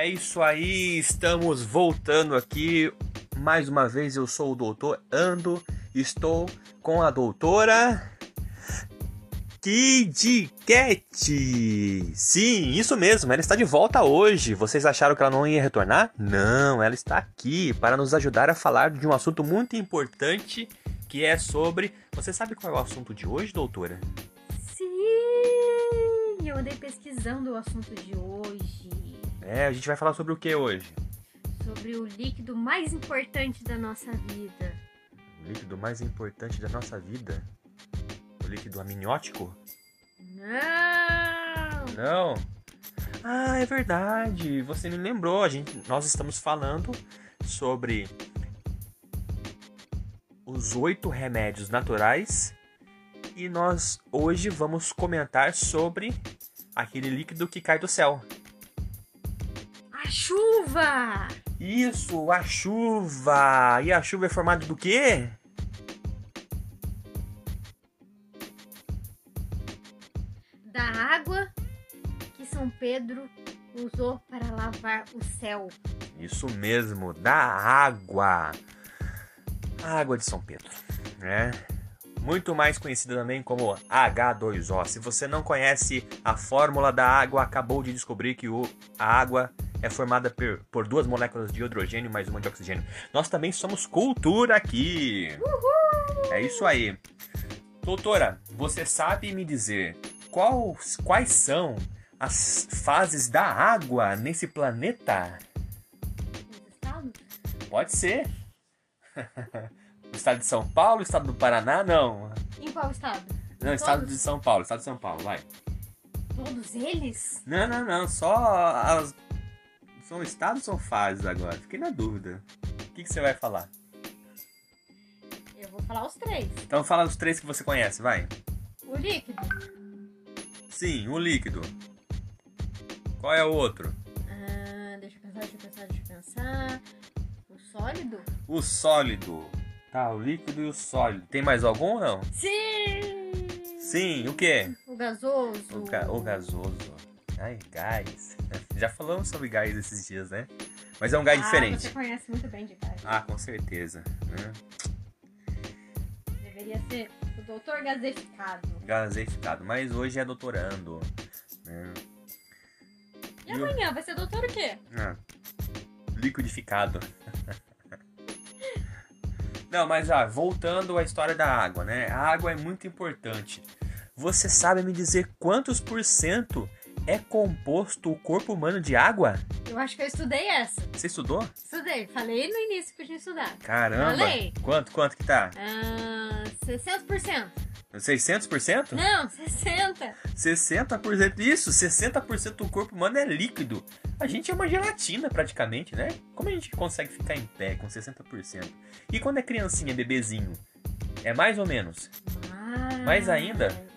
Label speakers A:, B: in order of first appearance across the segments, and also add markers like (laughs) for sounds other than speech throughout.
A: É isso aí, estamos voltando aqui. Mais uma vez, eu sou o doutor Ando, estou com a doutora Kid Cat. Sim, isso mesmo, ela está de volta hoje. Vocês acharam que ela não ia retornar? Não, ela está aqui para nos ajudar a falar de um assunto muito importante que é sobre. Você sabe qual é o assunto de hoje, doutora?
B: Sim, eu andei pesquisando o assunto de hoje.
A: É, a gente vai falar sobre o que hoje?
B: Sobre o líquido mais importante da nossa vida.
A: O líquido mais importante da nossa vida? O líquido amniótico?
B: Não!
A: Não. Ah, é verdade. Você me lembrou. A gente, nós estamos falando sobre os oito remédios naturais e nós hoje vamos comentar sobre aquele líquido que cai do céu.
B: Chuva!
A: Isso, a chuva. E a chuva é formada do quê?
B: Da água que São Pedro usou para lavar o céu.
A: Isso mesmo, da água. A água de São Pedro, né? Muito mais conhecida também como H2O. Se você não conhece a fórmula da água, acabou de descobrir que o, a água é formada por, por duas moléculas de hidrogênio mais uma de oxigênio. Nós também somos cultura aqui.
B: Uhul!
A: É isso aí. Doutora, você sabe me dizer quais, quais são as fases da água nesse planeta? Pode ser. o (laughs) estado de São Paulo, o estado do Paraná, não.
B: Em qual estado?
A: Não, estado
B: Todos?
A: de São Paulo, estado de São Paulo, vai.
B: Todos eles?
A: Não, não, não, só as... São estados ou fases agora? Fiquei na dúvida. O que, que você vai falar?
B: Eu vou falar os três.
A: Então fala os três que você conhece, vai.
B: O líquido.
A: Sim, o líquido. Qual é o outro?
B: Ah, deixa eu pensar, deixa eu pensar, deixa eu pensar. O sólido?
A: O sólido. Tá, o líquido e o sólido. Tem mais algum ou não?
B: Sim!
A: Sim, o quê?
B: O gasoso.
A: O, ga o gasoso. Ai, gás. (laughs) Já falamos sobre gás esses dias, né? Mas é um gás
B: ah,
A: diferente.
B: Você conhece muito bem de gás.
A: Ah, com certeza. Né?
B: Deveria ser o doutor gaseificado.
A: Gaseificado. Mas hoje é doutorando. Né?
B: E amanhã vai ser doutor o quê?
A: Ah, liquidificado. Não, mas ah, voltando à história da água, né? A água é muito importante. Você sabe me dizer quantos por cento é composto o corpo humano de água?
B: Eu acho que eu estudei essa.
A: Você estudou?
B: Estudei. Falei no início que eu tinha estudado.
A: Caramba!
B: Falei.
A: Quanto, quanto que tá?
B: Ah, 60%.
A: 600%?
B: Não, 60%.
A: 60%. Isso, 60% do corpo humano é líquido. A gente é uma gelatina praticamente, né? Como a gente consegue ficar em pé com 60%? E quando é criancinha, bebezinho? É mais ou menos?
B: Mas...
A: Mais ainda?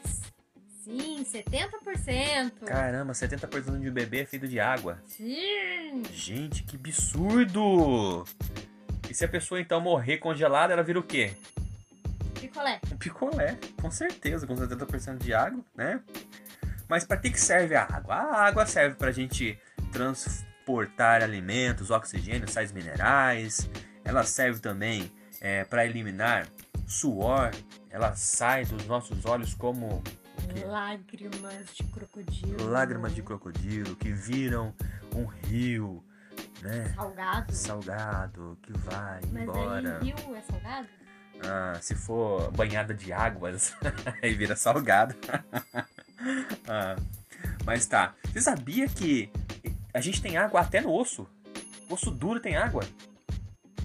B: Sim, 70%.
A: Caramba, 70% de bebê é feito de água.
B: Sim.
A: Gente, que absurdo! E se a pessoa então morrer congelada, ela vira o quê?
B: Picolé.
A: Um picolé, com certeza, com 70% de água, né? Mas para que, que serve a água? A água serve para a gente transportar alimentos, oxigênio, sais minerais. Ela serve também é, para eliminar suor. Ela sai dos nossos olhos como quê?
B: Lágrimas de crocodilo.
A: lágrimas de crocodilo que viram um rio, né?
B: Salgado.
A: Salgado que vai
B: Mas
A: embora.
B: aí rio é salgado?
A: Ah, se for banhada de águas, (laughs) aí vira salgado. (laughs) Ah, mas tá. Você sabia que a gente tem água até no osso? Osso duro tem água.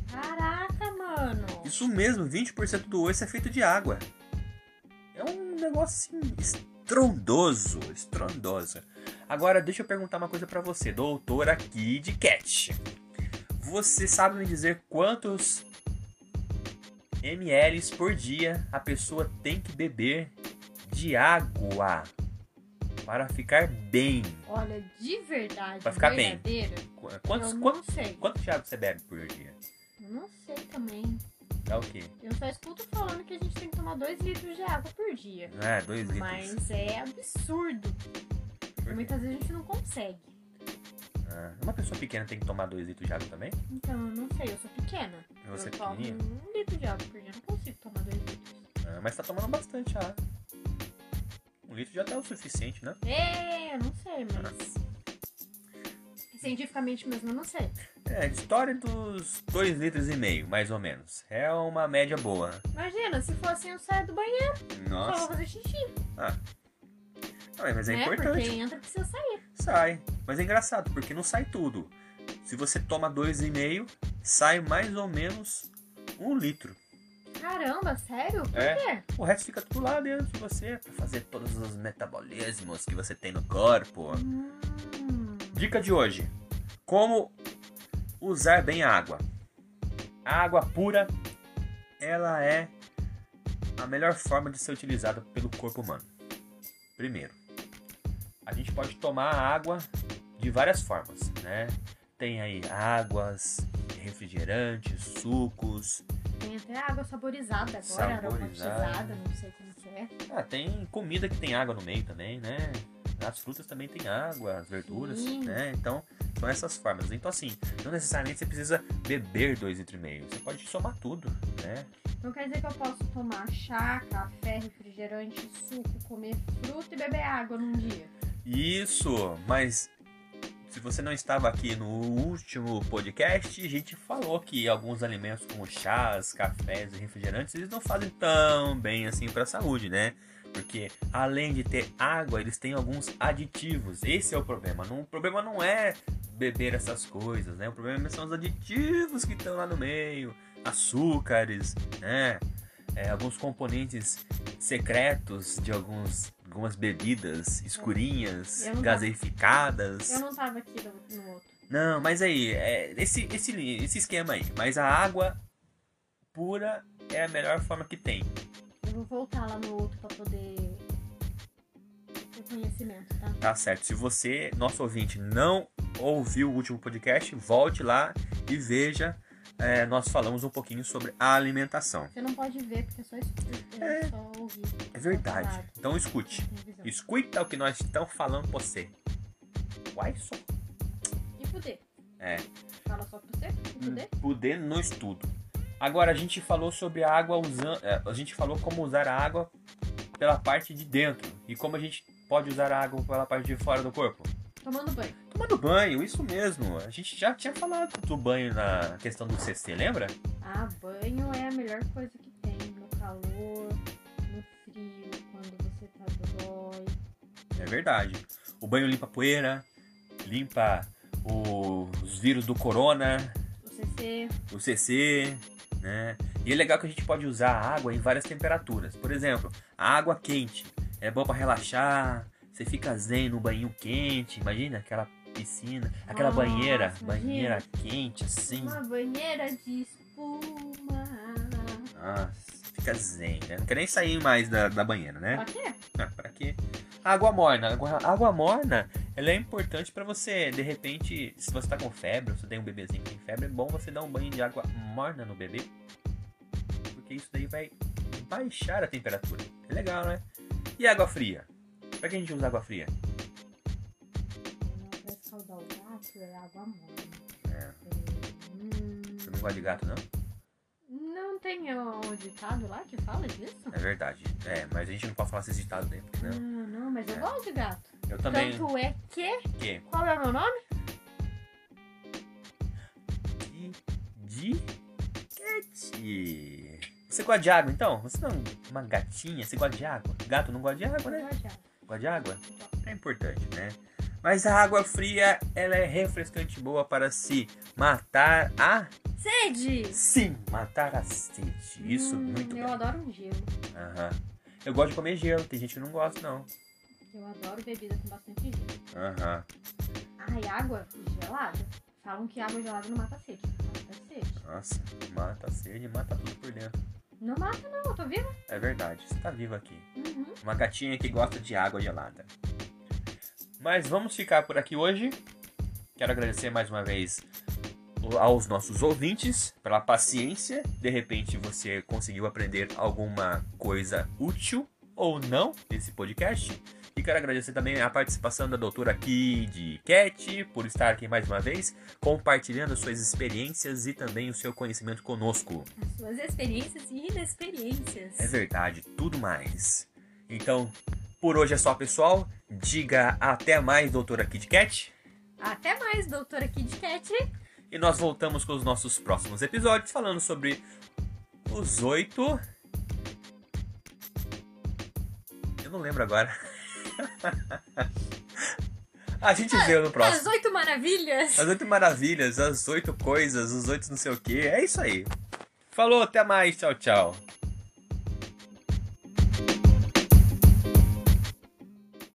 B: Caraca, mano.
A: Isso mesmo, 20% do osso é feito de água. Negócio assim, estrondoso, estrondoso. Agora, deixa eu perguntar uma coisa pra você, doutora Kid Cat. Você sabe me dizer quantos ml por dia a pessoa tem que beber de água para ficar bem?
B: Olha, de verdade,
A: Pra ficar bem. Quantos,
B: eu
A: quantos,
B: não sei.
A: quanto de água você bebe por dia?
B: Não sei também.
A: É o quê?
B: Eu só escuto falando que a gente tem que tomar 2 litros de água por dia.
A: É, dois litros.
B: Mas é absurdo. E muitas vezes a gente não consegue.
A: Ah, uma pessoa pequena tem que tomar 2 litros de água também?
B: Então, eu não sei, eu sou pequena.
A: Você é
B: eu tomo
A: pequenininha?
B: um litro de água por dia, não consigo tomar dois litros.
A: Ah, mas tá tomando bastante água. Um litro já tá o suficiente, né?
B: É, eu não sei, mas... Cientificamente mesmo, eu não sei.
A: É, história dos 2 litros e meio, mais ou menos. É uma média boa.
B: Imagina, se fosse assim, eu saio do banheiro, só vou
A: Nossa.
B: fazer xixi,
A: Não, mas é
B: né?
A: importante.
B: Porque entra precisa sair.
A: Sai. Mas é engraçado, porque não sai tudo. Se você toma 2,5, sai mais ou menos um litro.
B: Caramba, sério? Por
A: É.
B: quê?
A: O resto fica tudo lá dentro de você pra fazer todos os metabolismos que você tem no corpo.
B: Hum,
A: Dica de hoje: como usar bem a água. A água pura, ela é a melhor forma de ser utilizada pelo corpo humano. Primeiro, a gente pode tomar a água de várias formas, né? Tem aí águas, refrigerantes, sucos.
B: tem até água saborizada agora,
A: Saborizada.
B: aromatizada, não sei como que é.
A: Ah, tem comida que tem água no meio também, né? As frutas também tem água, as verduras,
B: Sim.
A: né? Então, são essas formas. Então, assim, não necessariamente você precisa beber 2,5 litros. Você pode somar tudo, né?
B: Então quer dizer que eu posso tomar chá, café, refrigerante, suco, comer fruta e beber água num dia.
A: Isso, mas se você não estava aqui no último podcast, a gente falou que alguns alimentos como chás, cafés e refrigerantes, eles não fazem tão bem assim para a saúde, né? Porque além de ter água, eles têm alguns aditivos. Esse é o problema. Não, o problema não é beber essas coisas, né? O problema são os aditivos que estão lá no meio, açúcares, né? É, alguns componentes secretos de alguns, algumas bebidas escurinhas,
B: Eu não-
A: gaseificadas.
B: Eu não tava aqui no, no outro.
A: Não, mas aí, é, esse, esse, esse esquema aí. Mas a água pura é a melhor forma que tem.
B: Vou voltar lá no outro pra poder ter conhecimento, tá?
A: Tá certo. Se você, nosso ouvinte, não ouviu o último podcast, volte lá e veja. é, nós falamos um pouquinho sobre a alimentação.
B: Você não pode ver porque é só, escutar, é só ouvir.
A: É verdade.
B: Claro.
A: Então escute. Escuta o que nós estamos falando pra você. Uai, só.
B: E poder?
A: É.
B: Fala só pra você? E poder?
A: Poder no estudo. Agora a gente falou sobre a água usando. A gente falou como usar a água pela parte de dentro. E como a gente pode usar a água pela parte de fora do corpo.
B: Tomando banho.
A: Tomando banho, isso mesmo. A gente já tinha falado do banho na questão do CC, lembra?
B: Ah, banho é a melhor coisa que tem. No calor, no frio, quando você tá dói.
A: É verdade. O banho limpa a poeira, limpa o- os vírus do corona,
B: O CC.
A: o CC, né? E é legal que a gente pode usar a água em várias temperaturas. Por exemplo, a água quente é bom para relaxar. Você fica zen no banho quente, imagina aquela piscina, aquela
B: Nossa,
A: banheira,
B: imagina.
A: banheira quente assim.
B: Uma banheira de espuma.
A: Nossa, fica zen, né? Não quer nem sair mais da, da banheira, né?
B: Pra quê?
A: Ah, pra quê? Água morna. Água, água morna, ela é importante pra você, de repente, se você tá com febre, ou você tem um bebezinho que tem febre, é bom você dar um banho de água morna no bebê. Porque isso daí vai baixar a temperatura. É legal, né? E água fria? Pra que a gente usa água fria?
B: Pra escaldar o gato é água morna.
A: É,
B: Hum,
A: você não gosta de gato, não?
B: não tem o ditado lá que fala disso?
A: É verdade. É, mas a gente não pode falar esse ditado dentro,
B: Não,
A: né?
B: não, mas eu
A: É.
B: gosto de gato.
A: Eu também.
B: Tanto é que.
A: Que?
B: Qual é o meu nome?
A: Você gosta de água, então? Você não é uma gatinha? Você gosta de água? Gato não gosta de água, né? Gosta de água? É importante, né? Mas a água fria, ela é refrescante boa para se matar a...
B: Sede!
A: Sim, matar a sede. Isso,
B: Hum,
A: muito
B: Eu
A: bem.
B: adoro um gelo.
A: Aham. Eu gosto de comer gelo, tem gente que não gosta, não.
B: Eu adoro bebida com bastante gelo.
A: Aham.
B: Ai, água gelada. Falam que água gelada não mata a sede. Mata a sede.
A: Nossa, mata a sede, mata tudo por dentro.
B: Não mata, não. Eu tô viva.
A: É verdade, você tá vivo aqui.
B: Uhum.
A: Uma gatinha que gosta de água gelada. Mas vamos ficar por aqui hoje. Quero agradecer mais uma vez aos nossos ouvintes pela paciência. De repente você conseguiu aprender alguma coisa útil ou não desse podcast. E quero agradecer também a participação da doutora Kid Cat por estar aqui mais uma vez, compartilhando suas experiências e também o seu conhecimento conosco.
B: As suas experiências e inexperiências.
A: É verdade, tudo mais. Então, por hoje é só, pessoal. Diga até mais, doutora Kid Cat.
B: Até mais, doutora Kid Cat.
A: E nós voltamos com os nossos próximos episódios falando sobre os oito. Eu não lembro agora. (laughs) (laughs) A gente vê no próximo.
B: As oito maravilhas.
A: As oito maravilhas, as oito coisas, os oito não sei o que. É isso aí. Falou, até mais. Tchau, tchau.